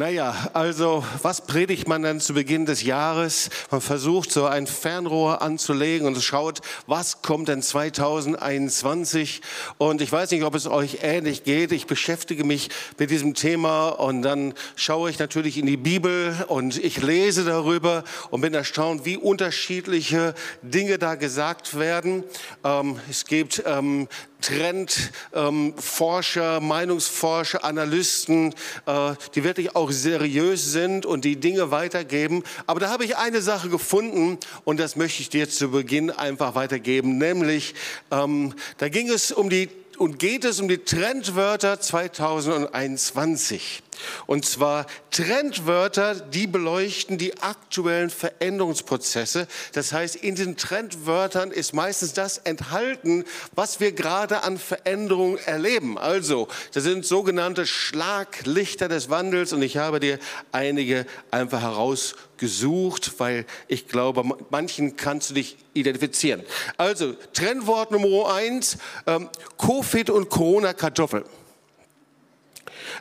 Naja, also was predigt man dann zu Beginn des Jahres? Man versucht so ein Fernrohr anzulegen und schaut, was kommt denn 2021? Und ich weiß nicht, ob es euch ähnlich geht. Ich beschäftige mich mit diesem Thema und dann schaue ich natürlich in die Bibel und ich lese darüber und bin erstaunt, wie unterschiedliche Dinge da gesagt werden. Ähm, es gibt ähm, Trendforscher, ähm, Meinungsforscher, Analysten, äh, die wirklich auch seriös sind und die Dinge weitergeben. Aber da habe ich eine Sache gefunden und das möchte ich dir zu Beginn einfach weitergeben, nämlich ähm, da ging es um die und geht es um die Trendwörter 2021. Und zwar Trendwörter, die beleuchten die aktuellen Veränderungsprozesse. Das heißt, in den Trendwörtern ist meistens das enthalten, was wir gerade an Veränderungen erleben. Also, das sind sogenannte Schlaglichter des Wandels und ich habe dir einige einfach herausgesucht, weil ich glaube, manchen kannst du dich identifizieren. Also, Trendwort Nummer eins, ähm, Covid und Corona-Kartoffel.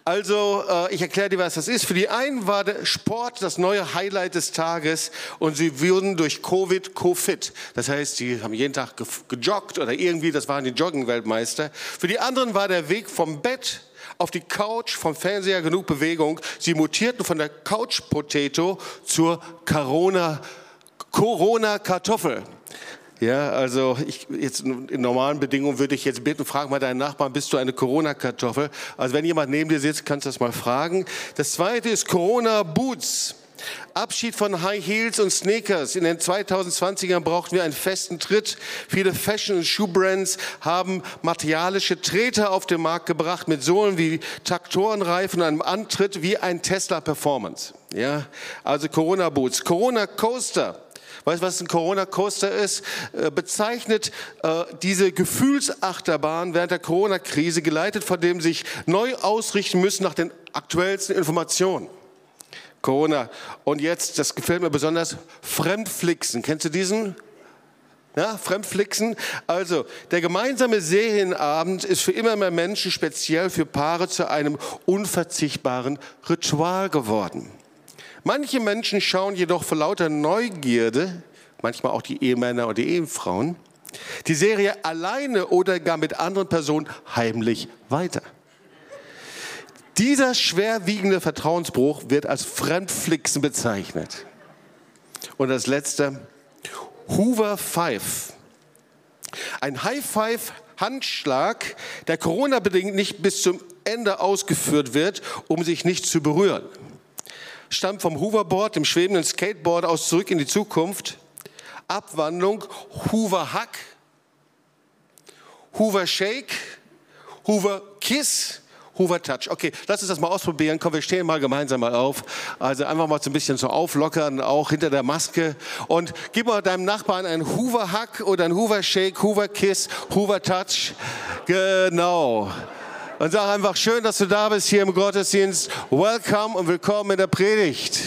Also, äh, ich erkläre dir, was das ist. Für die einen war der Sport das neue Highlight des Tages und sie wurden durch Covid co-fit. Das heißt, sie haben jeden Tag gejoggt oder irgendwie, das waren die Joggen-Weltmeister. Für die anderen war der Weg vom Bett auf die Couch, vom Fernseher genug Bewegung. Sie mutierten von der Couch Potato zur Corona, Corona Kartoffel. Ja, also ich, jetzt in normalen Bedingungen würde ich jetzt bitten, frag mal deinen Nachbarn, bist du eine Corona-Kartoffel? Also wenn jemand neben dir sitzt, kannst du das mal fragen. Das zweite ist Corona-Boots. Abschied von High Heels und Sneakers. In den 2020ern brauchten wir einen festen Tritt. Viele Fashion- und Schuhbrands haben materialische Treter auf den Markt gebracht mit Sohlen wie Traktorenreifen und einem Antritt wie ein Tesla Performance. Ja, also Corona Boots. Weißt du, was ein Corona-Coaster ist? Äh, bezeichnet äh, diese Gefühlsachterbahn während der Corona-Krise, geleitet von dem sich neu ausrichten müssen nach den aktuellsten Informationen. Corona. Und jetzt, das gefällt mir besonders, Fremdflixen. Kennst du diesen? Ja, Fremdflixen. Also, der gemeinsame Serienabend ist für immer mehr Menschen, speziell für Paare, zu einem unverzichtbaren Ritual geworden. Manche Menschen schauen jedoch vor lauter Neugierde, manchmal auch die Ehemänner und die Ehefrauen, die Serie alleine oder gar mit anderen Personen heimlich weiter. Dieser schwerwiegende Vertrauensbruch wird als Fremdflixen bezeichnet. Und das letzte, Hoover Five. Ein High Five Handschlag, der Corona-bedingt nicht bis zum Ende ausgeführt wird, um sich nicht zu berühren stammt vom Hoverboard, dem schwebenden Skateboard aus zurück in die Zukunft. Abwandlung Hoover Hack, Hoover Shake, Hoover Kiss, Hoover Touch. Okay, lass uns das mal ausprobieren. Komm, wir stehen mal gemeinsam mal auf. Also einfach mal so ein bisschen so auflockern, auch hinter der Maske. Und gib mal deinem Nachbarn einen Hoover Hack oder einen Hoover Shake, Hoover Kiss, Hoover Touch. Genau und sag einfach schön, dass du da bist hier im Gottesdienst. Welcome und willkommen in der Predigt.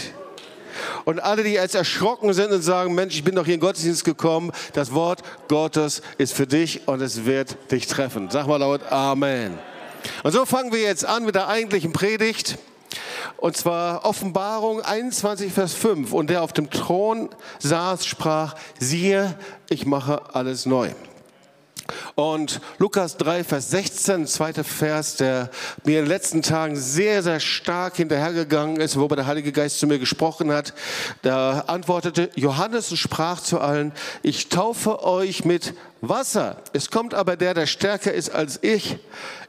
Und alle, die jetzt erschrocken sind und sagen, Mensch, ich bin doch hier in den Gottesdienst gekommen, das Wort Gottes ist für dich und es wird dich treffen. Sag mal laut Amen. Und so fangen wir jetzt an mit der eigentlichen Predigt. Und zwar Offenbarung 21, Vers 5. Und der auf dem Thron saß, sprach, siehe, ich mache alles neu. Und Lukas 3, Vers 16, zweiter Vers, der mir in den letzten Tagen sehr, sehr stark hinterhergegangen ist, wobei der Heilige Geist zu mir gesprochen hat, da antwortete Johannes und sprach zu allen, ich taufe euch mit Wasser. Es kommt aber der, der stärker ist als ich.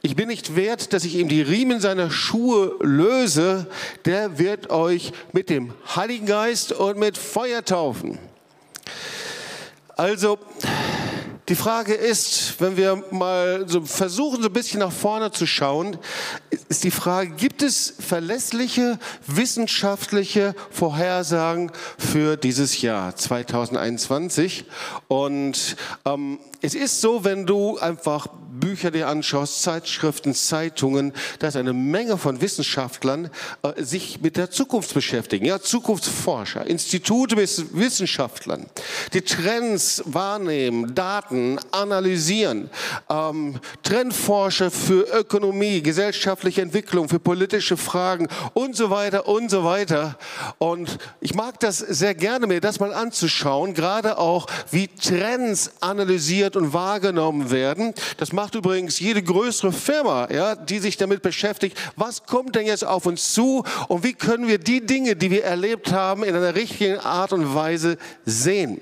Ich bin nicht wert, dass ich ihm die Riemen seiner Schuhe löse. Der wird euch mit dem Heiligen Geist und mit Feuer taufen. Also, die Frage ist, wenn wir mal so versuchen, so ein bisschen nach vorne zu schauen, ist die Frage, gibt es verlässliche wissenschaftliche Vorhersagen für dieses Jahr 2021? Und ähm, es ist so, wenn du einfach Bücher dir anschaust, Zeitschriften, Zeitungen, da ist eine Menge von Wissenschaftlern äh, sich mit der Zukunft beschäftigen. Ja, Zukunftsforscher, Institute mit Wissenschaftlern, die Trends wahrnehmen, Daten analysieren, ähm, Trendforscher für Ökonomie, gesellschaftliche Entwicklung, für politische Fragen und so weiter und so weiter. Und ich mag das sehr gerne, mir das mal anzuschauen, gerade auch, wie Trends analysiert und wahrgenommen werden. Das macht übrigens jede größere Firma, ja, die sich damit beschäftigt. Was kommt denn jetzt auf uns zu und wie können wir die Dinge, die wir erlebt haben, in einer richtigen Art und Weise sehen?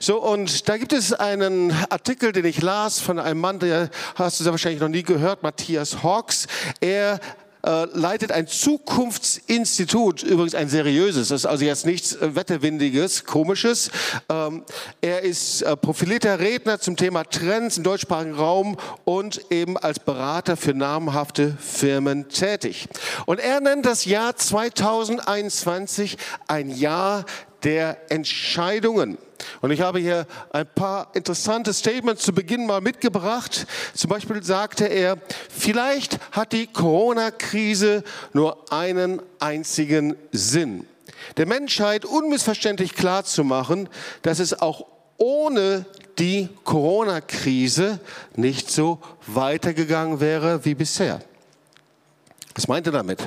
So, und da gibt es einen Artikel, den ich las von einem Mann, der hast du ja wahrscheinlich noch nie gehört, Matthias Hawks. Er äh, leitet ein Zukunftsinstitut, übrigens ein seriöses, das ist also jetzt nichts äh, Wettewindiges, Komisches. Ähm, er ist äh, profilierter Redner zum Thema Trends im deutschsprachigen Raum und eben als Berater für namhafte Firmen tätig. Und er nennt das Jahr 2021 ein Jahr der Entscheidungen. Und ich habe hier ein paar interessante Statements zu Beginn mal mitgebracht. Zum Beispiel sagte er, vielleicht hat die Corona-Krise nur einen einzigen Sinn. Der Menschheit unmissverständlich klar zu machen, dass es auch ohne die Corona-Krise nicht so weitergegangen wäre wie bisher. Was meint er damit?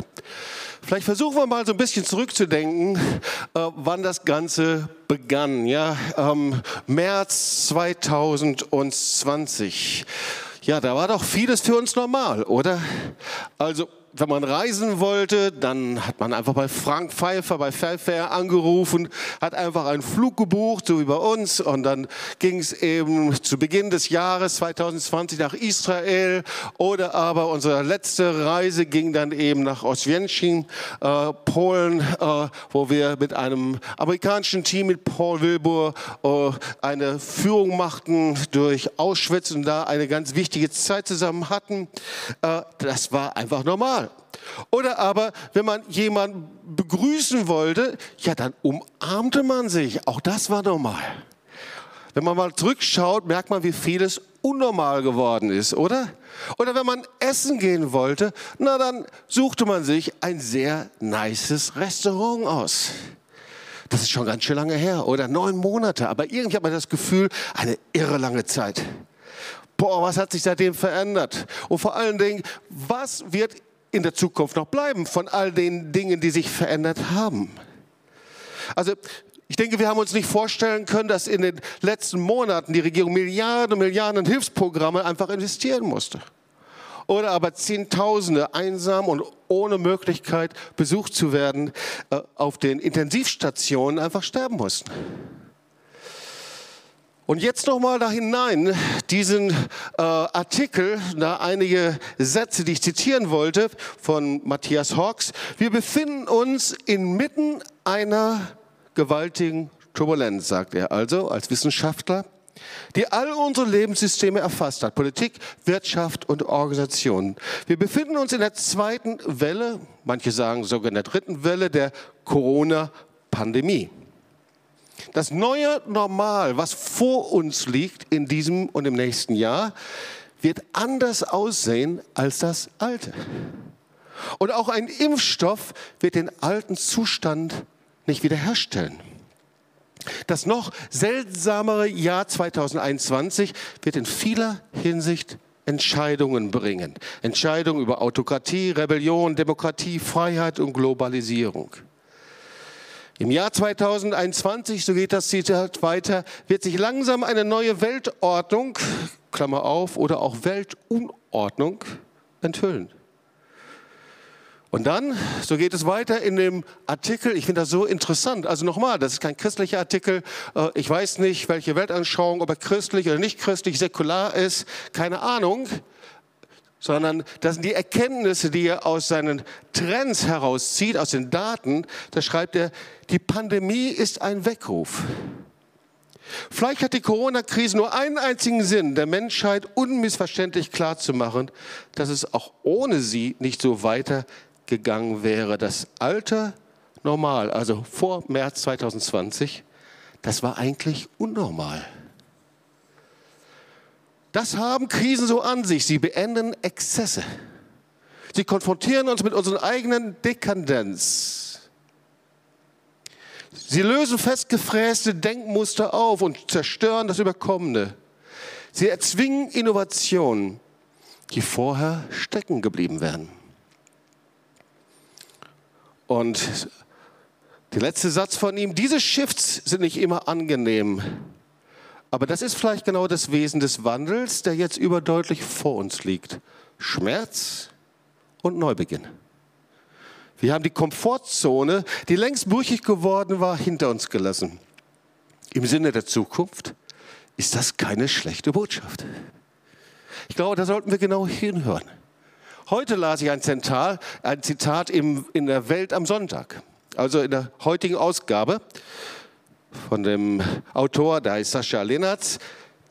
Vielleicht versuchen wir mal so ein bisschen zurückzudenken, äh, wann das Ganze begann. Ja, ähm, März 2020. Ja, da war doch vieles für uns normal, oder? Also wenn man reisen wollte, dann hat man einfach bei Frank Pfeiffer, bei Fairfair angerufen, hat einfach einen Flug gebucht, so wie bei uns. Und dann ging es eben zu Beginn des Jahres 2020 nach Israel. Oder aber unsere letzte Reise ging dann eben nach Oswiecim, äh, Polen, äh, wo wir mit einem amerikanischen Team, mit Paul Wilbur, äh, eine Führung machten durch Auschwitz und da eine ganz wichtige Zeit zusammen hatten. Äh, das war einfach normal. Oder aber, wenn man jemanden begrüßen wollte, ja, dann umarmte man sich. Auch das war normal. Wenn man mal zurückschaut, merkt man, wie vieles unnormal geworden ist, oder? Oder wenn man essen gehen wollte, na dann suchte man sich ein sehr nices Restaurant aus. Das ist schon ganz schön lange her, oder neun Monate. Aber irgendwie hat man das Gefühl, eine irre lange Zeit. Boah, was hat sich seitdem verändert? Und vor allen Dingen, was wird in der Zukunft noch bleiben von all den Dingen, die sich verändert haben. Also ich denke, wir haben uns nicht vorstellen können, dass in den letzten Monaten die Regierung Milliarden und Milliarden Hilfsprogramme einfach investieren musste. Oder aber Zehntausende einsam und ohne Möglichkeit besucht zu werden äh, auf den Intensivstationen einfach sterben mussten. Und jetzt nochmal da hinein, diesen äh, Artikel, da einige Sätze, die ich zitieren wollte von Matthias Hawks. Wir befinden uns inmitten einer gewaltigen Turbulenz, sagt er also als Wissenschaftler, die all unsere Lebenssysteme erfasst hat, Politik, Wirtschaft und Organisation. Wir befinden uns in der zweiten Welle, manche sagen sogar in der dritten Welle der Corona-Pandemie. Das neue Normal, was vor uns liegt in diesem und im nächsten Jahr, wird anders aussehen als das alte. Und auch ein Impfstoff wird den alten Zustand nicht wiederherstellen. Das noch seltsamere Jahr 2021 wird in vieler Hinsicht Entscheidungen bringen. Entscheidungen über Autokratie, Rebellion, Demokratie, Freiheit und Globalisierung. Im Jahr 2021, so geht das Zitat weiter, wird sich langsam eine neue Weltordnung, Klammer auf, oder auch Weltunordnung enthüllen. Und dann, so geht es weiter in dem Artikel, ich finde das so interessant. Also nochmal, das ist kein christlicher Artikel. Äh, ich weiß nicht, welche Weltanschauung, ob er christlich oder nicht christlich, säkular ist, keine Ahnung sondern das sind die Erkenntnisse, die er aus seinen Trends herauszieht, aus den Daten. Da schreibt er, die Pandemie ist ein Weckruf. Vielleicht hat die Corona-Krise nur einen einzigen Sinn, der Menschheit unmissverständlich klarzumachen, dass es auch ohne sie nicht so weitergegangen wäre. Das alte Normal, also vor März 2020, das war eigentlich unnormal. Das haben Krisen so an sich. Sie beenden Exzesse. Sie konfrontieren uns mit unseren eigenen Dekadenz. Sie lösen festgefräste Denkmuster auf und zerstören das Überkommene. Sie erzwingen Innovationen, die vorher stecken geblieben wären. Und der letzte Satz von ihm, diese Shifts sind nicht immer angenehm. Aber das ist vielleicht genau das Wesen des Wandels, der jetzt überdeutlich vor uns liegt. Schmerz und Neubeginn. Wir haben die Komfortzone, die längst brüchig geworden war, hinter uns gelassen. Im Sinne der Zukunft ist das keine schlechte Botschaft. Ich glaube, da sollten wir genau hinhören. Heute las ich ein, Zental, ein Zitat im, in der Welt am Sonntag, also in der heutigen Ausgabe von dem Autor, der heißt Sascha Lenartz.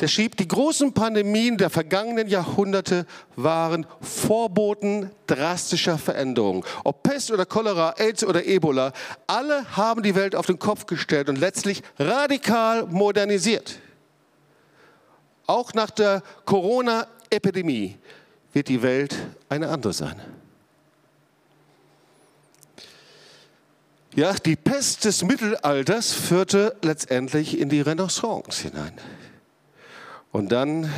Der schrieb, die großen Pandemien der vergangenen Jahrhunderte waren Vorboten drastischer Veränderungen. Ob Pest oder Cholera, AIDS oder Ebola, alle haben die Welt auf den Kopf gestellt und letztlich radikal modernisiert. Auch nach der Corona-Epidemie wird die Welt eine andere sein. Ja, die Pest des Mittelalters führte letztendlich in die Renaissance hinein. Und dann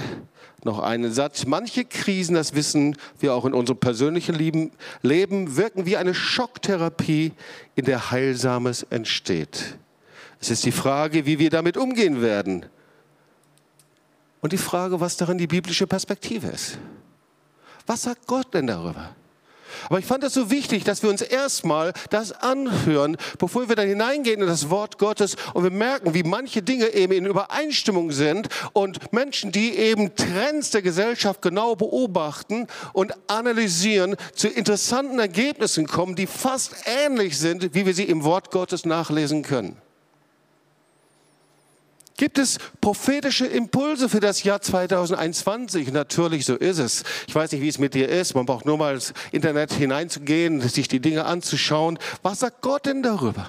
noch einen Satz. Manche Krisen, das wissen wir auch in unserem persönlichen Leben, wirken wie eine Schocktherapie, in der Heilsames entsteht. Es ist die Frage, wie wir damit umgehen werden. Und die Frage, was darin die biblische Perspektive ist. Was sagt Gott denn darüber? Aber ich fand es so wichtig, dass wir uns erstmal das anhören, bevor wir dann hineingehen in das Wort Gottes und wir merken, wie manche Dinge eben in Übereinstimmung sind und Menschen, die eben Trends der Gesellschaft genau beobachten und analysieren, zu interessanten Ergebnissen kommen, die fast ähnlich sind, wie wir sie im Wort Gottes nachlesen können. Gibt es prophetische Impulse für das Jahr 2021? Natürlich, so ist es. Ich weiß nicht, wie es mit dir ist. Man braucht nur mal ins Internet hineinzugehen, sich die Dinge anzuschauen. Was sagt Gott denn darüber?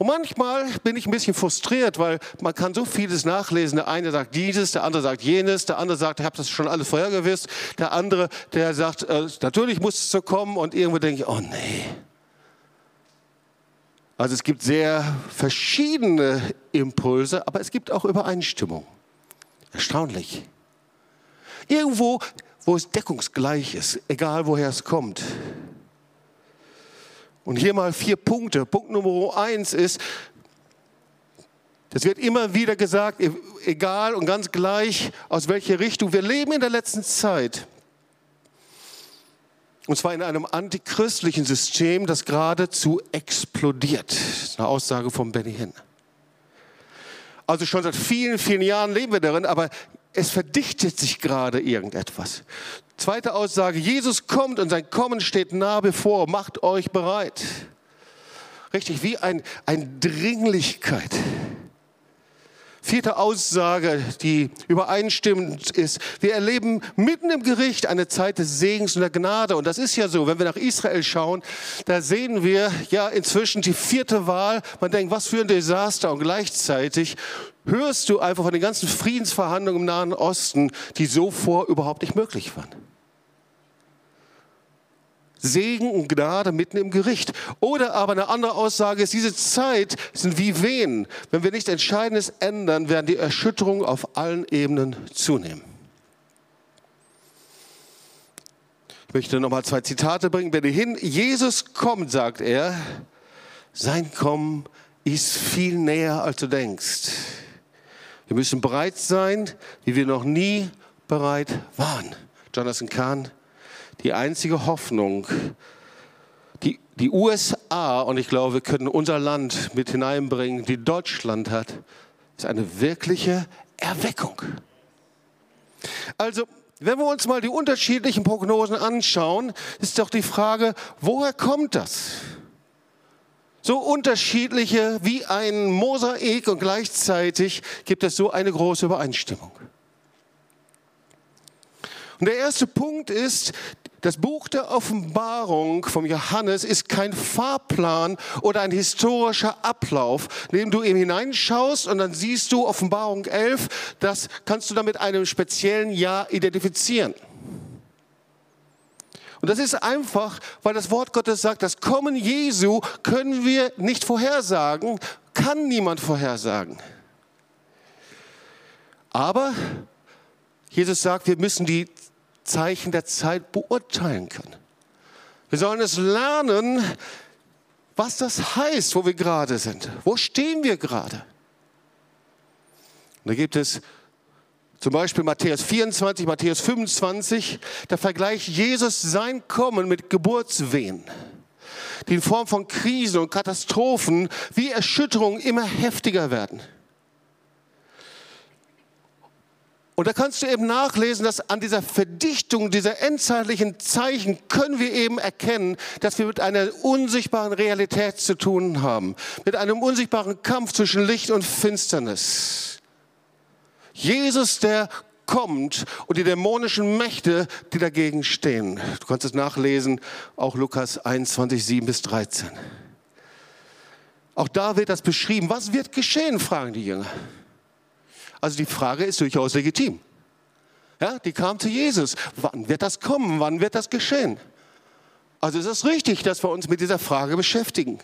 Und manchmal bin ich ein bisschen frustriert, weil man kann so vieles nachlesen. Der eine sagt dieses, der andere sagt jenes, der andere sagt, ich habe das schon alles vorher gewusst. Der andere, der sagt, äh, natürlich muss es so kommen. Und irgendwo denke ich, oh nee. Also es gibt sehr verschiedene Impulse, aber es gibt auch Übereinstimmung. Erstaunlich. Irgendwo, wo es deckungsgleich ist, egal woher es kommt. Und hier mal vier Punkte. Punkt Nummer eins ist, das wird immer wieder gesagt, e-, egal und ganz gleich, aus welcher Richtung. Wir leben in der letzten Zeit und zwar in einem antichristlichen System, das geradezu explodiert. Das ist eine Aussage von Benny Hinn. Also schon seit vielen, vielen Jahren leben wir darin, aber es verdichtet sich gerade irgendetwas. Zweite Aussage, Jesus kommt und sein Kommen steht nah bevor, macht euch bereit. Richtig, wie ein, eine Dringlichkeit. Vierte Aussage, die übereinstimmend ist. Wir erleben mitten im Gericht eine Zeit des Segens und der Gnade. Und das ist ja so, wenn wir nach Israel schauen, da sehen wir ja inzwischen die vierte Wahl. Man denkt, was für ein Desaster. Und gleichzeitig hörst du einfach von den ganzen Friedensverhandlungen im Nahen Osten, die so vor überhaupt nicht möglich waren. Segen und Gnade mitten im Gericht. Oder aber eine andere Aussage ist, diese Zeit sind wie Wehen. Wenn wir nichts Entscheidendes ändern, werden die Erschütterungen auf allen Ebenen zunehmen. Ich möchte nochmal zwei Zitate bringen. Wenn hin Jesus kommt, sagt er, sein Kommen ist viel näher, als du denkst. Wir müssen bereit sein, wie wir noch nie bereit waren. Jonathan Kahn, die einzige Hoffnung, die die USA, und ich glaube, wir können unser Land mit hineinbringen, die Deutschland hat, ist eine wirkliche Erweckung. Also, wenn wir uns mal die unterschiedlichen Prognosen anschauen, ist doch die Frage, woher kommt das? So unterschiedliche wie ein Mosaik und gleichzeitig gibt es so eine große Übereinstimmung. Und der erste Punkt ist, Das Buch der Offenbarung vom Johannes ist kein Fahrplan oder ein historischer Ablauf, in dem du eben hineinschaust und dann siehst du Offenbarung 11, das kannst du dann mit einem speziellen Jahr identifizieren. Und das ist einfach, weil das Wort Gottes sagt, das Kommen Jesu können wir nicht vorhersagen, kann niemand vorhersagen. Aber Jesus sagt, wir müssen die Zeichen der Zeit beurteilen können. Wir sollen es lernen, was das heißt, wo wir gerade sind. Wo stehen wir gerade? Da gibt es zum Beispiel Matthäus 24, Matthäus 25, da vergleicht Jesus sein Kommen mit Geburtswehen, die in Form von Krisen und Katastrophen wie Erschütterungen immer heftiger werden. Und da kannst du eben nachlesen, dass an dieser Verdichtung dieser endzeitlichen Zeichen können wir eben erkennen, dass wir mit einer unsichtbaren Realität zu tun haben, mit einem unsichtbaren Kampf zwischen Licht und Finsternis. Jesus, der kommt und die dämonischen Mächte, die dagegen stehen. Du kannst es nachlesen, auch Lukas 21, 7 bis 13. Auch da wird das beschrieben. Was wird geschehen, fragen die Jünger. Also die Frage ist durchaus legitim. Ja, die kam zu Jesus. Wann wird das kommen? Wann wird das geschehen? Also es ist richtig, dass wir uns mit dieser Frage beschäftigen.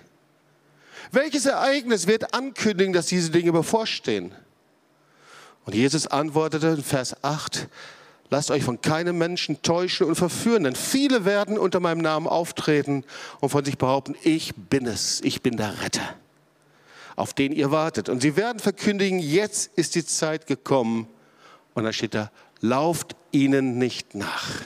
Welches Ereignis wird ankündigen, dass diese Dinge bevorstehen? Und Jesus antwortete in Vers 8, lasst euch von keinem Menschen täuschen und verführen, denn viele werden unter meinem Namen auftreten und von sich behaupten, ich bin es, ich bin der Retter auf den ihr wartet. Und sie werden verkündigen, jetzt ist die Zeit gekommen. Und dann steht da, lauft ihnen nicht nach.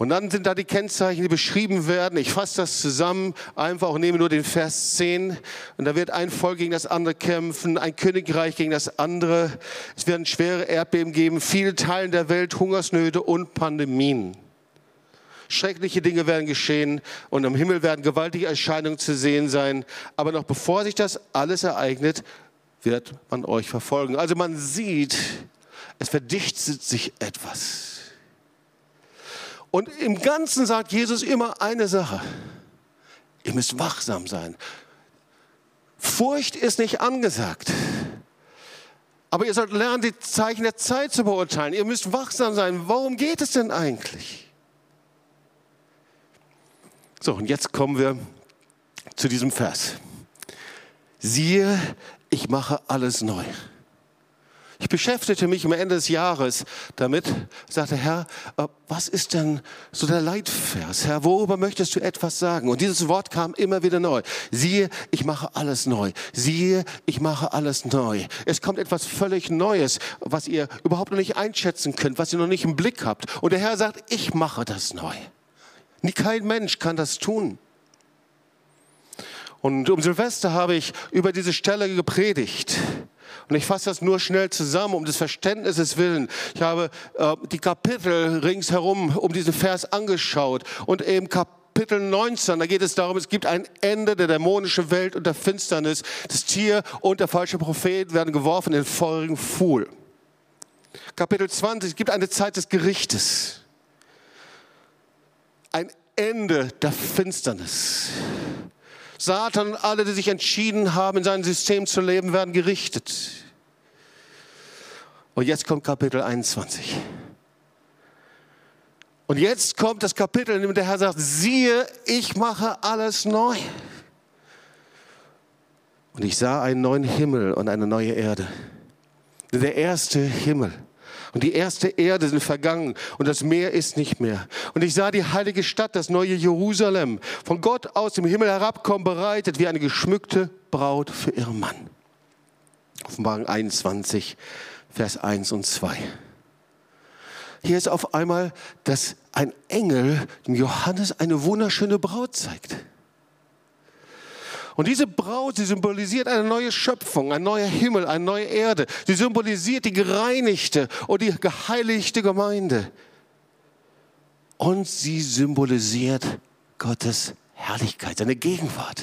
Und dann sind da die Kennzeichen, die beschrieben werden. Ich fasse das zusammen, einfach und nehme nur den Vers 10. Und da wird ein Volk gegen das andere kämpfen, ein Königreich gegen das andere. Es werden schwere Erdbeben geben, viele Teilen der Welt, Hungersnöte und Pandemien. Schreckliche Dinge werden geschehen und am Himmel werden gewaltige Erscheinungen zu sehen sein. Aber noch bevor sich das alles ereignet, wird man euch verfolgen. Also man sieht, es verdichtet sich etwas. Und im Ganzen sagt Jesus immer eine Sache. Ihr müsst wachsam sein. Furcht ist nicht angesagt. Aber ihr sollt lernen, die Zeichen der Zeit zu beurteilen. Ihr müsst wachsam sein. Worum geht es denn eigentlich? So, und jetzt kommen wir zu diesem Vers. Siehe, ich mache alles neu. Ich beschäftigte mich am Ende des Jahres damit, sagte, Herr, äh, was ist denn so der Leitvers? Herr, worüber möchtest du etwas sagen? Und dieses Wort kam immer wieder neu. Siehe, ich mache alles neu. Siehe, ich mache alles neu. Es kommt etwas völlig Neues, was ihr überhaupt noch nicht einschätzen könnt, was ihr noch nicht im Blick habt. Und der Herr sagt, ich mache das neu. Kein Mensch kann das tun. Und um Silvester habe ich über diese Stelle gepredigt. Und ich fasse das nur schnell zusammen, um des Verständnisses willen. Ich habe äh, die Kapitel ringsherum um diesen Vers angeschaut. Und eben Kapitel 19, da geht es darum, es gibt ein Ende der dämonischen Welt und der Finsternis. Das Tier und der falsche Prophet werden geworfen in den feurigen Pfuhl. Kapitel 20, es gibt eine Zeit des Gerichtes ein Ende der Finsternis. Satan und alle, die sich entschieden haben, in seinem System zu leben, werden gerichtet. Und jetzt kommt Kapitel 21. Und jetzt kommt das Kapitel, in dem der Herr sagt, siehe, ich mache alles neu. Und ich sah einen neuen Himmel und eine neue Erde. Der erste Himmel und die erste Erde sind vergangen und das Meer ist nicht mehr. Und ich sah die heilige Stadt, das neue Jerusalem, von Gott aus dem Himmel herabkommen, bereitet wie eine geschmückte Braut für ihren Mann. Offenbarung 21, Vers 1 und 2. Hier ist auf einmal, dass ein Engel dem Johannes eine wunderschöne Braut zeigt. Und diese Braut, sie symbolisiert eine neue Schöpfung, ein neuer Himmel, eine neue Erde. Sie symbolisiert die gereinigte und die geheiligte Gemeinde. Und sie symbolisiert Gottes Herrlichkeit, seine Gegenwart.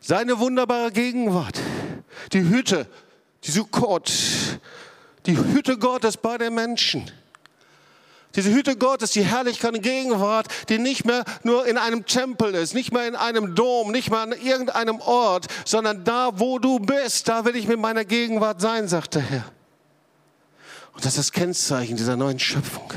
Seine wunderbare Gegenwart. Die Hütte, die Sukkot, die Hütte Gottes bei den Menschen. Diese Hütte Gottes, die Herrlichkeit und Gegenwart, die nicht mehr nur in einem Tempel ist, nicht mehr in einem Dom, nicht mehr an irgendeinem Ort, sondern da, wo du bist, da will ich mit meiner Gegenwart sein, sagt der Herr. Und das ist das Kennzeichen dieser neuen Schöpfung.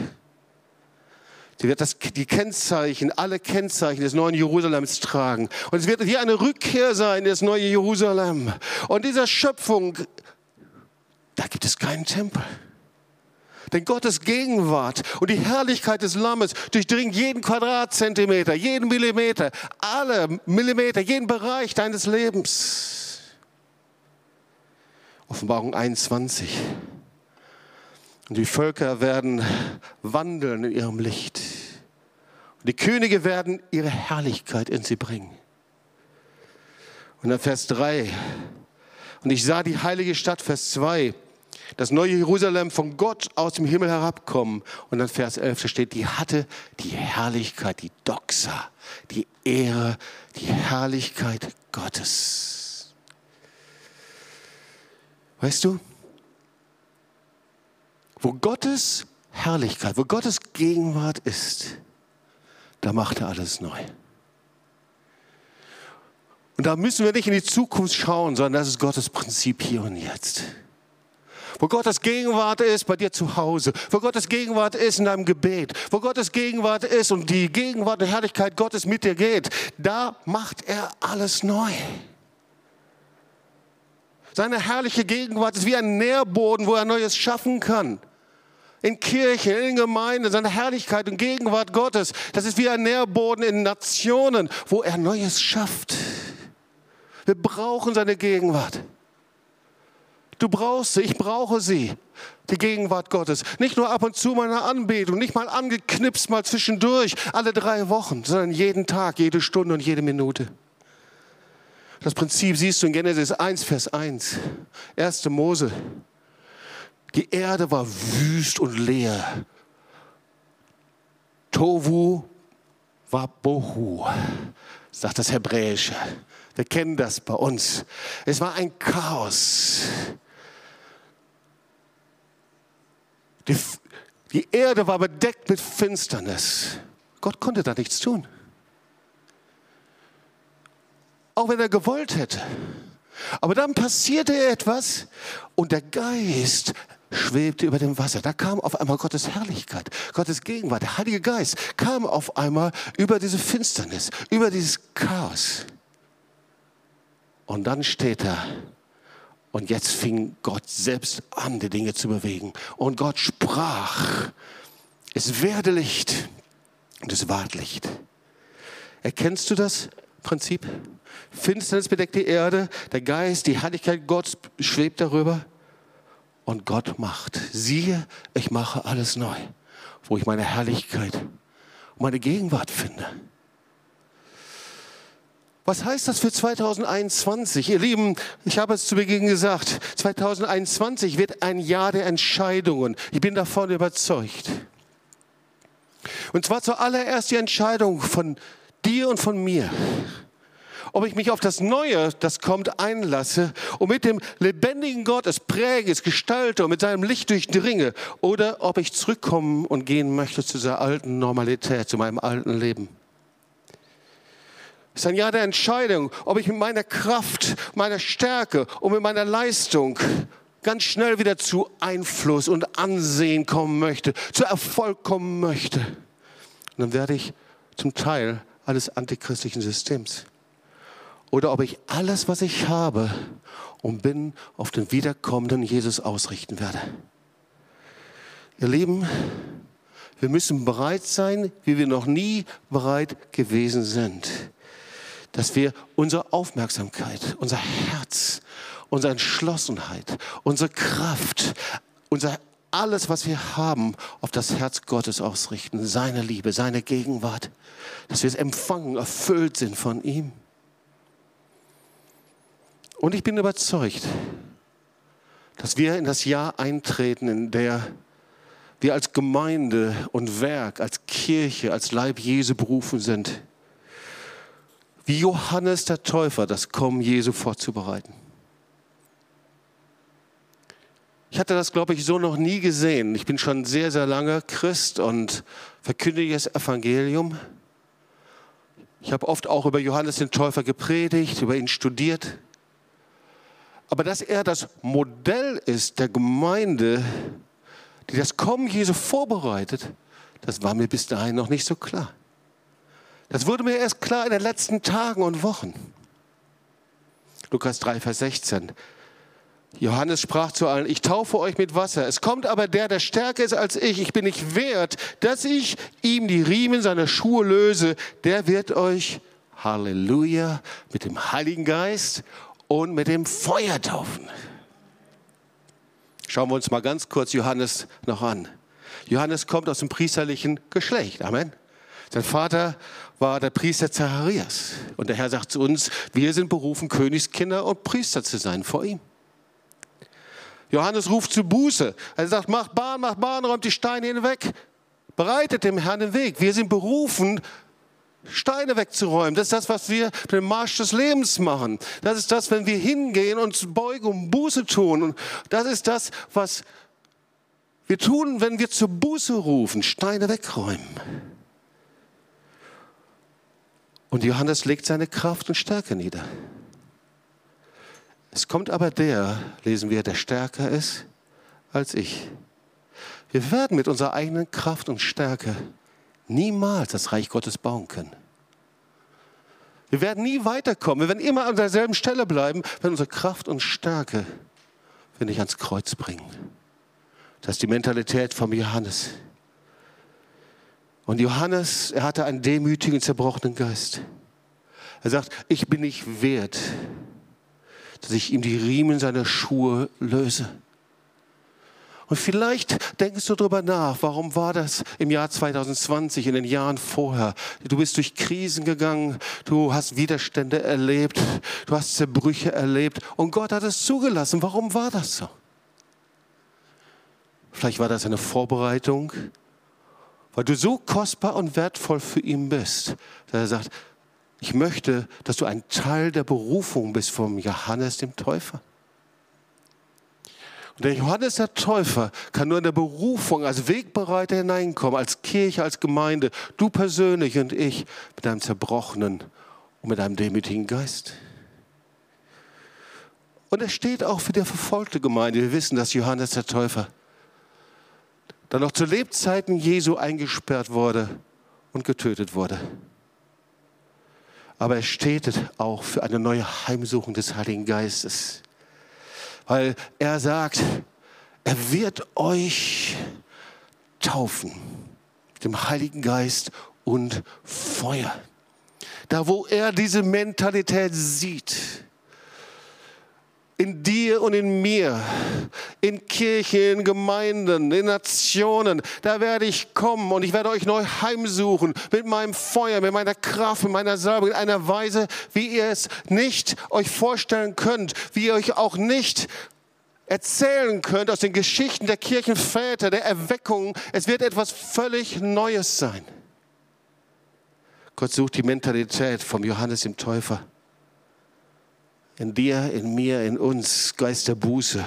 Sie wird das, die Kennzeichen, alle Kennzeichen des neuen Jerusalems tragen. Und es wird wie eine Rückkehr sein, in das neue Jerusalem. Und dieser Schöpfung, da gibt es keinen Tempel. Denn Gottes Gegenwart und die Herrlichkeit des Lammes durchdringt jeden Quadratzentimeter, jeden Millimeter, alle Millimeter, jeden Bereich deines Lebens. Offenbarung 21. Und die Völker werden wandeln in ihrem Licht. Und die Könige werden ihre Herrlichkeit in sie bringen. Und dann Vers 3. Und ich sah die heilige Stadt, Vers 2, das neue Jerusalem von Gott aus dem Himmel herabkommen. Und dann Vers 11, da steht, die hatte die Herrlichkeit, die Doxa, die Ehre, die Herrlichkeit Gottes. Weißt du, wo Gottes Herrlichkeit, wo Gottes Gegenwart ist, da macht er alles neu. Und da müssen wir nicht in die Zukunft schauen, sondern das ist Gottes Prinzip hier und jetzt. Wo Gottes Gegenwart ist bei dir zu Hause, wo Gottes Gegenwart ist in deinem Gebet, wo Gottes Gegenwart ist und die Gegenwart und Herrlichkeit Gottes mit dir geht, da macht er alles neu. Seine herrliche Gegenwart ist wie ein Nährboden, wo er Neues schaffen kann in Kirche, in Gemeinde, seine Herrlichkeit und Gegenwart Gottes. Das ist wie ein Nährboden in Nationen, wo er Neues schafft. Wir brauchen seine Gegenwart. Du brauchst sie, ich brauche sie, die Gegenwart Gottes. Nicht nur ab und zu mal Anbetung, nicht mal angeknipst, mal zwischendurch, alle drei Wochen, sondern jeden Tag, jede Stunde und jede Minute. Das Prinzip siehst du in Genesis 1, Vers 1, 1. Mose. Die Erde war wüst und leer. Tovu war Bohu, sagt das Hebräische. Wir kennen das bei uns. Es war ein Chaos. Die, die Erde war bedeckt mit Finsternis. Gott konnte da nichts tun. Auch wenn er gewollt hätte. Aber dann passierte etwas und der Geist schwebte über dem Wasser. Da kam auf einmal Gottes Herrlichkeit, Gottes Gegenwart. Der Heilige Geist kam auf einmal über diese Finsternis, über dieses Chaos. Und dann steht er, und jetzt fing Gott selbst an, die Dinge zu bewegen. Und Gott sprach, es werde Licht und es ward Licht. Erkennst du das Prinzip? Finsternis bedeckt die Erde, der Geist, die Heiligkeit Gottes schwebt darüber und Gott macht. Siehe, ich mache alles neu, wo ich meine Herrlichkeit und meine Gegenwart finde. Was heißt das für 2021? Ihr Lieben, ich habe es zu Beginn gesagt, 2021 wird ein Jahr der Entscheidungen. Ich bin davon überzeugt. Und zwar zuallererst die Entscheidung von dir und von mir ob ich mich auf das Neue, das kommt, einlasse und mit dem lebendigen Gott es präge, es gestalte und mit seinem Licht durchdringe oder ob ich zurückkommen und gehen möchte zu dieser alten Normalität, zu meinem alten Leben. Es ist ein Jahr der Entscheidung, ob ich mit meiner Kraft, meiner Stärke und mit meiner Leistung ganz schnell wieder zu Einfluss und Ansehen kommen möchte, zu Erfolg kommen möchte. Und dann werde ich zum Teil eines antichristlichen Systems oder ob ich alles, was ich habe und bin, auf den wiederkommenden Jesus ausrichten werde. Ihr Lieben, wir müssen bereit sein, wie wir noch nie bereit gewesen sind, dass wir unsere Aufmerksamkeit, unser Herz, unsere Entschlossenheit, unsere Kraft, unser alles, was wir haben, auf das Herz Gottes ausrichten, seine Liebe, seine Gegenwart, dass wir es empfangen, erfüllt sind von ihm. Und ich bin überzeugt, dass wir in das Jahr eintreten, in der wir als Gemeinde und Werk, als Kirche, als Leib Jesu berufen sind, wie Johannes der Täufer das Kommen Jesu vorzubereiten. Ich hatte das, glaube ich, so noch nie gesehen. Ich bin schon sehr, sehr lange Christ und verkündige das Evangelium. Ich habe oft auch über Johannes den Täufer gepredigt, über ihn studiert. Aber dass er das Modell ist der Gemeinde, die das Kommen Jesu vorbereitet, das war mir bis dahin noch nicht so klar. Das wurde mir erst klar in den letzten Tagen und Wochen. Lukas 3, Vers 16. Johannes sprach zu allen, ich taufe euch mit Wasser. Es kommt aber der, der stärker ist als ich. Ich bin nicht wert, dass ich ihm die Riemen seiner Schuhe löse. Der wird euch, Halleluja, mit dem Heiligen Geist und mit dem Feuer taufen. Schauen wir uns mal ganz kurz Johannes noch an. Johannes kommt aus dem priesterlichen Geschlecht. Amen. Sein Vater war der Priester Zacharias. Und der Herr sagt zu uns, wir sind berufen, Königskinder und Priester zu sein vor ihm. Johannes ruft zu Buße. Er sagt, macht Bahn, macht Bahn, räumt die Steine hinweg. Bereitet dem Herrn den Weg. Wir sind berufen, Steine wegzuräumen. Das ist das, was wir mit dem Marsch des Lebens machen. Das ist das, wenn wir hingehen und beugen und Buße tun. Und das ist das, was wir tun, wenn wir zur Buße rufen, Steine wegräumen. Und Johannes legt seine Kraft und Stärke nieder. Es kommt aber der, lesen wir, der stärker ist als ich. Wir werden mit unserer eigenen Kraft und Stärke niemals das Reich Gottes bauen können. Wir werden nie weiterkommen. Wir werden immer an derselben Stelle bleiben, wenn unsere Kraft und Stärke wir nicht ans Kreuz bringen. Das ist die Mentalität von Johannes. Und Johannes, er hatte einen demütigen, zerbrochenen Geist. Er sagt, ich bin nicht wert, dass ich ihm die Riemen seiner Schuhe löse. Und vielleicht denkst du darüber nach, warum war das im Jahr 2020, in den Jahren vorher? Du bist durch Krisen gegangen, du hast Widerstände erlebt, du hast Zerbrüche erlebt und Gott hat es zugelassen. Warum war das so? Vielleicht war das eine Vorbereitung, weil du so kostbar und wertvoll für ihn bist, dass er sagt, ich möchte, dass du ein Teil der Berufung bist vom Johannes dem Täufer. Und der Johannes der Täufer kann nur in der Berufung als Wegbereiter hineinkommen, als Kirche, als Gemeinde, du persönlich und ich mit einem zerbrochenen und mit einem demütigen Geist. Und er steht auch für die verfolgte Gemeinde. Wir wissen, dass Johannes der Täufer dann noch zu Lebzeiten Jesu eingesperrt wurde und getötet wurde. Aber er steht auch für eine neue Heimsuchung des Heiligen Geistes. Weil er sagt, er wird euch taufen mit dem Heiligen Geist und Feuer. Da, wo er diese Mentalität sieht, in dir und in mir, in Kirchen, in Gemeinden, in Nationen. Da werde ich kommen und ich werde euch neu heimsuchen mit meinem Feuer, mit meiner Kraft, mit meiner Salbung, in einer Weise, wie ihr es nicht euch vorstellen könnt, wie ihr euch auch nicht erzählen könnt aus den Geschichten der Kirchenväter, der Erweckung. Es wird etwas völlig Neues sein. Gott sucht die Mentalität vom Johannes dem Täufer in dir, in mir, in uns, Geist der Buße.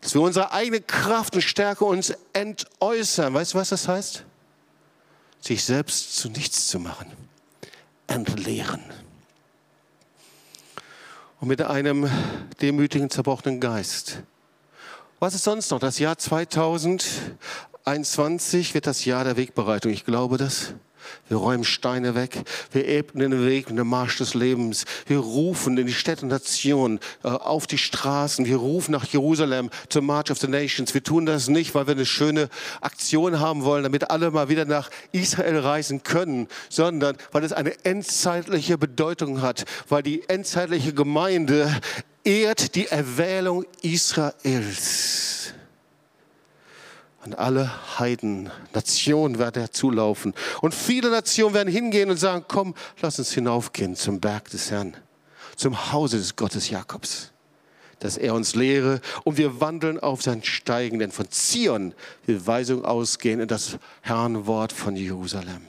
Dass wir unsere eigene Kraft und Stärke uns entäußern. Weißt du, was das heißt? Sich selbst zu nichts zu machen. Entleeren. Und mit einem demütigen, zerbrochenen Geist. Was ist sonst noch? Das Jahr 2021 wird das Jahr der Wegbereitung. Ich glaube das. Wir räumen Steine weg. Wir ebnen den Weg in den Marsch des Lebens. Wir rufen in die Städte und Nationen, äh, auf die Straßen. Wir rufen nach Jerusalem zur March of the Nations. Wir tun das nicht, weil wir eine schöne Aktion haben wollen, damit alle mal wieder nach Israel reisen können, sondern weil es eine endzeitliche Bedeutung hat, weil die endzeitliche Gemeinde ehrt die Erwählung Israels. Und alle Heiden, Nationen werden zulaufen. Und viele Nationen werden hingehen und sagen, komm, lass uns hinaufgehen zum Berg des Herrn, zum Hause des Gottes Jakobs, dass er uns lehre und wir wandeln auf sein Steigen, denn von Zion will Weisung ausgehen in das Herrnwort von Jerusalem.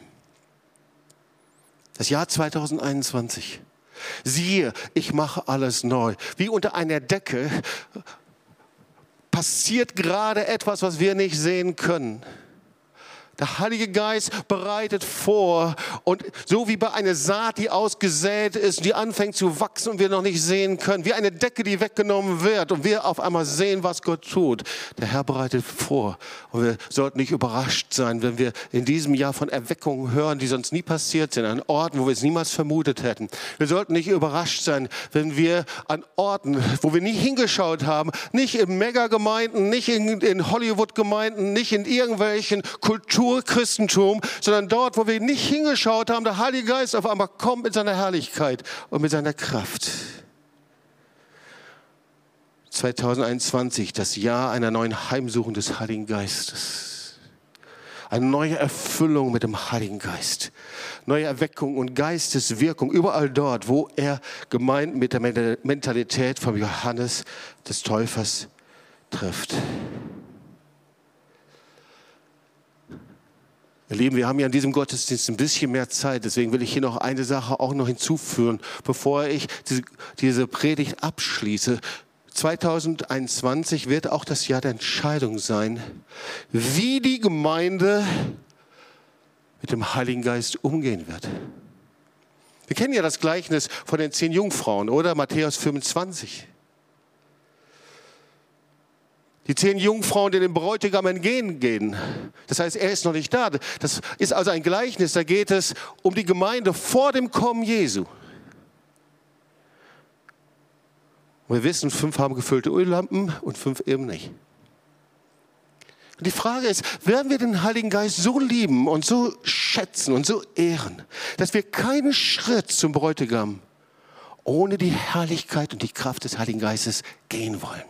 Das Jahr 2021. Siehe, ich mache alles neu. Wie unter einer Decke passiert gerade etwas, was wir nicht sehen können. Der Heilige Geist bereitet vor und so wie bei einer Saat, die ausgesät ist, die anfängt zu wachsen und wir noch nicht sehen können, wie eine Decke, die weggenommen wird und wir auf einmal sehen, was Gott tut. Der Herr bereitet vor und wir sollten nicht überrascht sein, wenn wir in diesem Jahr von Erweckungen hören, die sonst nie passiert sind, an Orten, wo wir es niemals vermutet hätten. Wir sollten nicht überrascht sein, wenn wir an Orten, wo wir nie hingeschaut haben, nicht in Megagemeinden, nicht in, in Hollywood-Gemeinden, nicht in irgendwelchen Kulturen, Urchristentum, sondern dort, wo wir nicht hingeschaut haben, der Heilige Geist auf einmal kommt mit seiner Herrlichkeit und mit seiner Kraft. 2021, das Jahr einer neuen Heimsuchung des Heiligen Geistes. Eine neue Erfüllung mit dem Heiligen Geist. Neue Erweckung und Geisteswirkung überall dort, wo er gemeint mit der Mentalität von Johannes des Täufers trifft. Ihr Lieben, wir haben ja in diesem Gottesdienst ein bisschen mehr Zeit, deswegen will ich hier noch eine Sache auch noch hinzufügen, bevor ich diese, diese Predigt abschließe. 2021 wird auch das Jahr der Entscheidung sein, wie die Gemeinde mit dem Heiligen Geist umgehen wird. Wir kennen ja das Gleichnis von den zehn Jungfrauen, oder? Matthäus 25. Die zehn Jungfrauen, die dem Bräutigam entgegengehen. Das heißt, er ist noch nicht da. Das ist also ein Gleichnis. Da geht es um die Gemeinde vor dem Kommen Jesu. Und wir wissen, fünf haben gefüllte Öllampen und fünf eben nicht. Und die Frage ist, werden wir den Heiligen Geist so lieben und so schätzen und so ehren, dass wir keinen Schritt zum Bräutigam ohne die Herrlichkeit und die Kraft des Heiligen Geistes gehen wollen?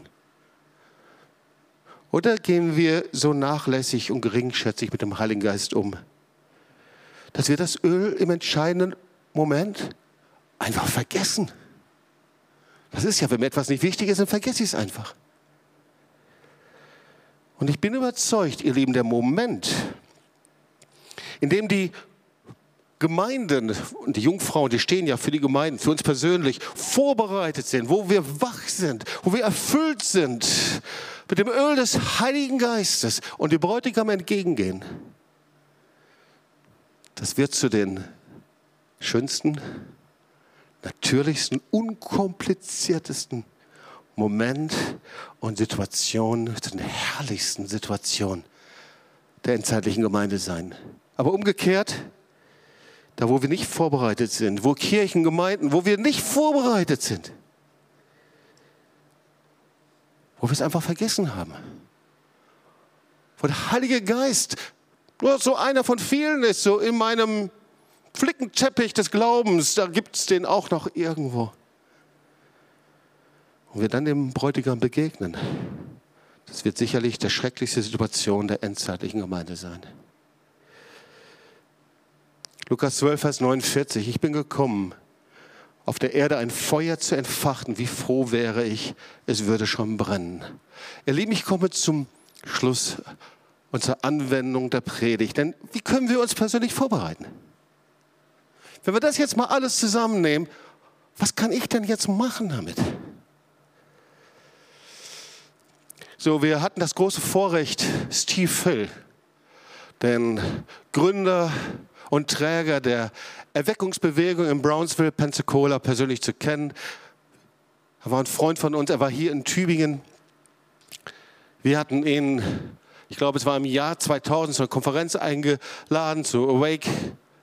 Oder gehen wir so nachlässig und geringschätzig mit dem Heiligen Geist um, dass wir das Öl im entscheidenden Moment einfach vergessen? Das ist ja, wenn mir etwas nicht wichtig ist, dann vergesse ich es einfach. Und ich bin überzeugt, ihr Lieben, der Moment, in dem die Gemeinden und die Jungfrauen, die stehen ja für die Gemeinden, für uns persönlich, vorbereitet sind, wo wir wach sind, wo wir erfüllt sind mit dem Öl des Heiligen Geistes und dem Bräutigam entgegengehen, das wird zu den schönsten, natürlichsten, unkompliziertesten Moment und Situation, zu den herrlichsten Situationen der endzeitlichen Gemeinde sein. Aber umgekehrt, da wo wir nicht vorbereitet sind, wo Kirchen, Gemeinden, wo wir nicht vorbereitet sind, wo wir es einfach vergessen haben. Wo der Heilige Geist nur so einer von vielen ist, so in meinem Flickenteppich des Glaubens, da gibt es den auch noch irgendwo. Und wir dann dem Bräutigam begegnen. Das wird sicherlich die schrecklichste Situation der endzeitlichen Gemeinde sein. Lukas 12, Vers 49. Ich bin gekommen, auf der Erde ein Feuer zu entfachen, wie froh wäre ich, es würde schon brennen. Ihr Lieben, ich komme zum Schluss und zur Anwendung der Predigt. Denn wie können wir uns persönlich vorbereiten? Wenn wir das jetzt mal alles zusammennehmen, was kann ich denn jetzt machen damit? So, wir hatten das große Vorrecht, Steve Hill, den Gründer und Träger der Erweckungsbewegung in Brownsville, Pensacola persönlich zu kennen. Er war ein Freund von uns, er war hier in Tübingen. Wir hatten ihn, ich glaube, es war im Jahr 2000 zu einer Konferenz eingeladen, zu Awake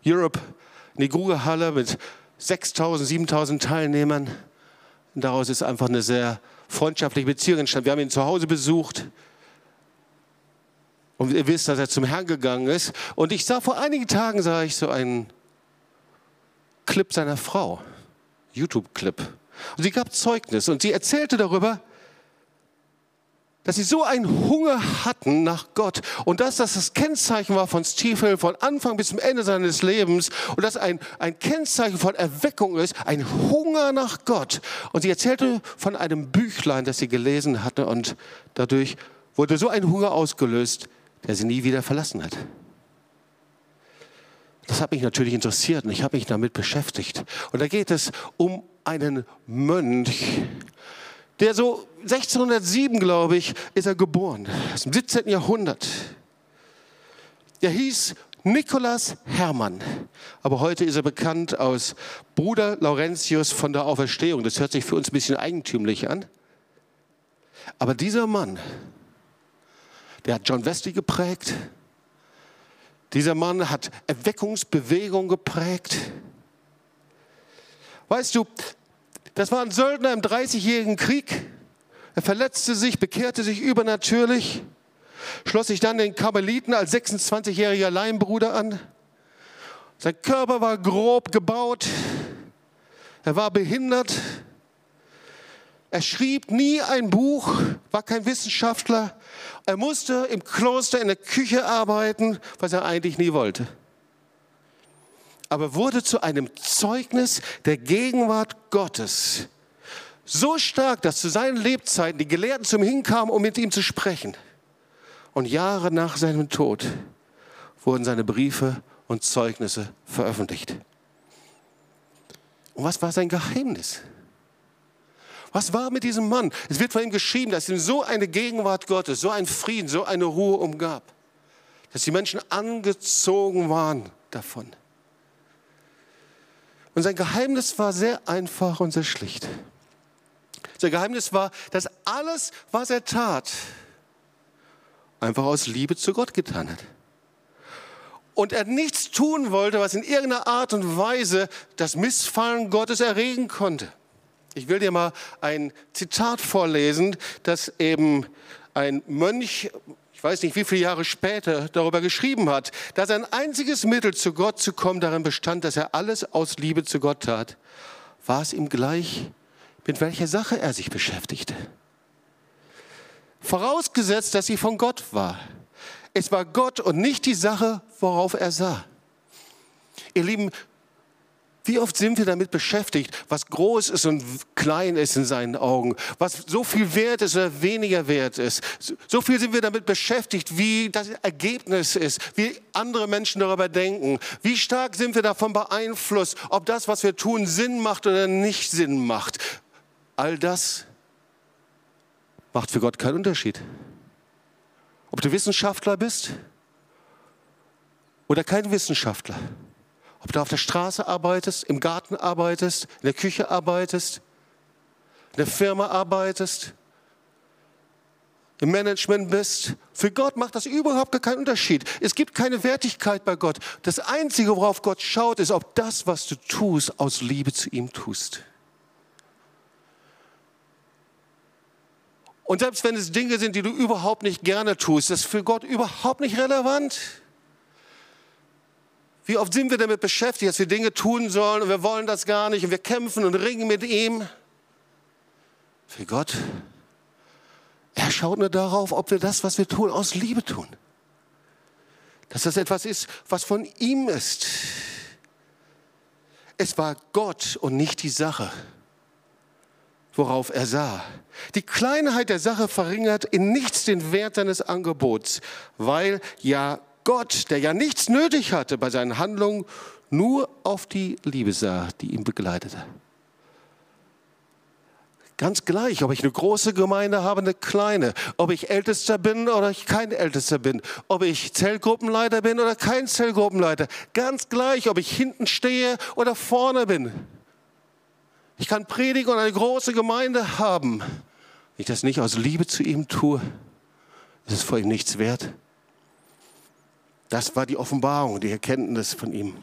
Europe, in die Grugehalle mit 6000, 7000 Teilnehmern. Und daraus ist einfach eine sehr freundschaftliche Beziehung entstanden. Wir haben ihn zu Hause besucht. Und ihr wisst, dass er zum Herrn gegangen ist. Und ich sah vor einigen Tagen, sah ich so einen Clip seiner Frau, YouTube-Clip. Und sie gab Zeugnis und sie erzählte darüber, dass sie so einen Hunger hatten nach Gott und dass das das Kennzeichen war von Stiefel von Anfang bis zum Ende seines Lebens und dass ein, ein Kennzeichen von Erweckung ist, ein Hunger nach Gott. Und sie erzählte von einem Büchlein, das sie gelesen hatte und dadurch wurde so ein Hunger ausgelöst, der sie nie wieder verlassen hat. Das hat mich natürlich interessiert und ich habe mich damit beschäftigt. Und da geht es um einen Mönch, der so 1607, glaube ich, ist er geboren, aus dem 17. Jahrhundert. Der hieß Nikolaus Hermann, aber heute ist er bekannt als Bruder Laurentius von der Auferstehung. Das hört sich für uns ein bisschen eigentümlich an. Aber dieser Mann, der hat John Wesley geprägt. Dieser Mann hat Erweckungsbewegung geprägt. Weißt du, das war ein Söldner im 30-jährigen Krieg. Er verletzte sich, bekehrte sich übernatürlich, schloss sich dann den Karmeliten als 26-jähriger Laienbruder an. Sein Körper war grob gebaut, er war behindert, er schrieb nie ein Buch, war kein Wissenschaftler. Er musste im Kloster in der Küche arbeiten, was er eigentlich nie wollte. Aber wurde zu einem Zeugnis der Gegenwart Gottes. So stark, dass zu seinen Lebzeiten die Gelehrten zum hinkamen, um mit ihm zu sprechen. Und Jahre nach seinem Tod wurden seine Briefe und Zeugnisse veröffentlicht. Und was war sein Geheimnis? Was war mit diesem Mann? Es wird von ihm geschrieben, dass ihm so eine Gegenwart Gottes, so ein Frieden, so eine Ruhe umgab, dass die Menschen angezogen waren davon. Und sein Geheimnis war sehr einfach und sehr schlicht. Sein Geheimnis war, dass alles, was er tat, einfach aus Liebe zu Gott getan hat. Und er nichts tun wollte, was in irgendeiner Art und Weise das Missfallen Gottes erregen konnte. Ich will dir mal ein Zitat vorlesen, das eben ein Mönch, ich weiß nicht wie viele Jahre später, darüber geschrieben hat, dass ein einziges Mittel zu Gott zu kommen darin bestand, dass er alles aus Liebe zu Gott tat. War es ihm gleich, mit welcher Sache er sich beschäftigte. Vorausgesetzt, dass sie von Gott war. Es war Gott und nicht die Sache, worauf er sah. Ihr Lieben, wie oft sind wir damit beschäftigt, was groß ist und klein ist in seinen Augen, was so viel wert ist oder weniger wert ist. So viel sind wir damit beschäftigt, wie das Ergebnis ist, wie andere Menschen darüber denken. Wie stark sind wir davon beeinflusst, ob das, was wir tun, Sinn macht oder nicht Sinn macht. All das macht für Gott keinen Unterschied. Ob du Wissenschaftler bist oder kein Wissenschaftler. Ob du auf der Straße arbeitest, im Garten arbeitest, in der Küche arbeitest, in der Firma arbeitest, im Management bist. Für Gott macht das überhaupt gar keinen Unterschied. Es gibt keine Wertigkeit bei Gott. Das Einzige, worauf Gott schaut, ist, ob das, was du tust, aus Liebe zu ihm tust. Und selbst wenn es Dinge sind, die du überhaupt nicht gerne tust, das ist für Gott überhaupt nicht relevant. Wie oft sind wir damit beschäftigt, dass wir Dinge tun sollen und wir wollen das gar nicht und wir kämpfen und ringen mit ihm? Für Gott, er schaut nur darauf, ob wir das, was wir tun, aus Liebe tun. Dass das etwas ist, was von ihm ist. Es war Gott und nicht die Sache, worauf er sah. Die Kleinheit der Sache verringert in nichts den Wert seines Angebots, weil ja Gott, der ja nichts nötig hatte bei seinen Handlungen, nur auf die Liebe sah, die ihn begleitete. Ganz gleich, ob ich eine große Gemeinde habe, eine kleine, ob ich Ältester bin oder ich kein Ältester bin, ob ich Zellgruppenleiter bin oder kein Zellgruppenleiter. Ganz gleich, ob ich hinten stehe oder vorne bin. Ich kann predigen und eine große Gemeinde haben. Wenn ich das nicht aus Liebe zu ihm tue, ist es vor ihm nichts wert. Das war die Offenbarung, die Erkenntnis von ihm.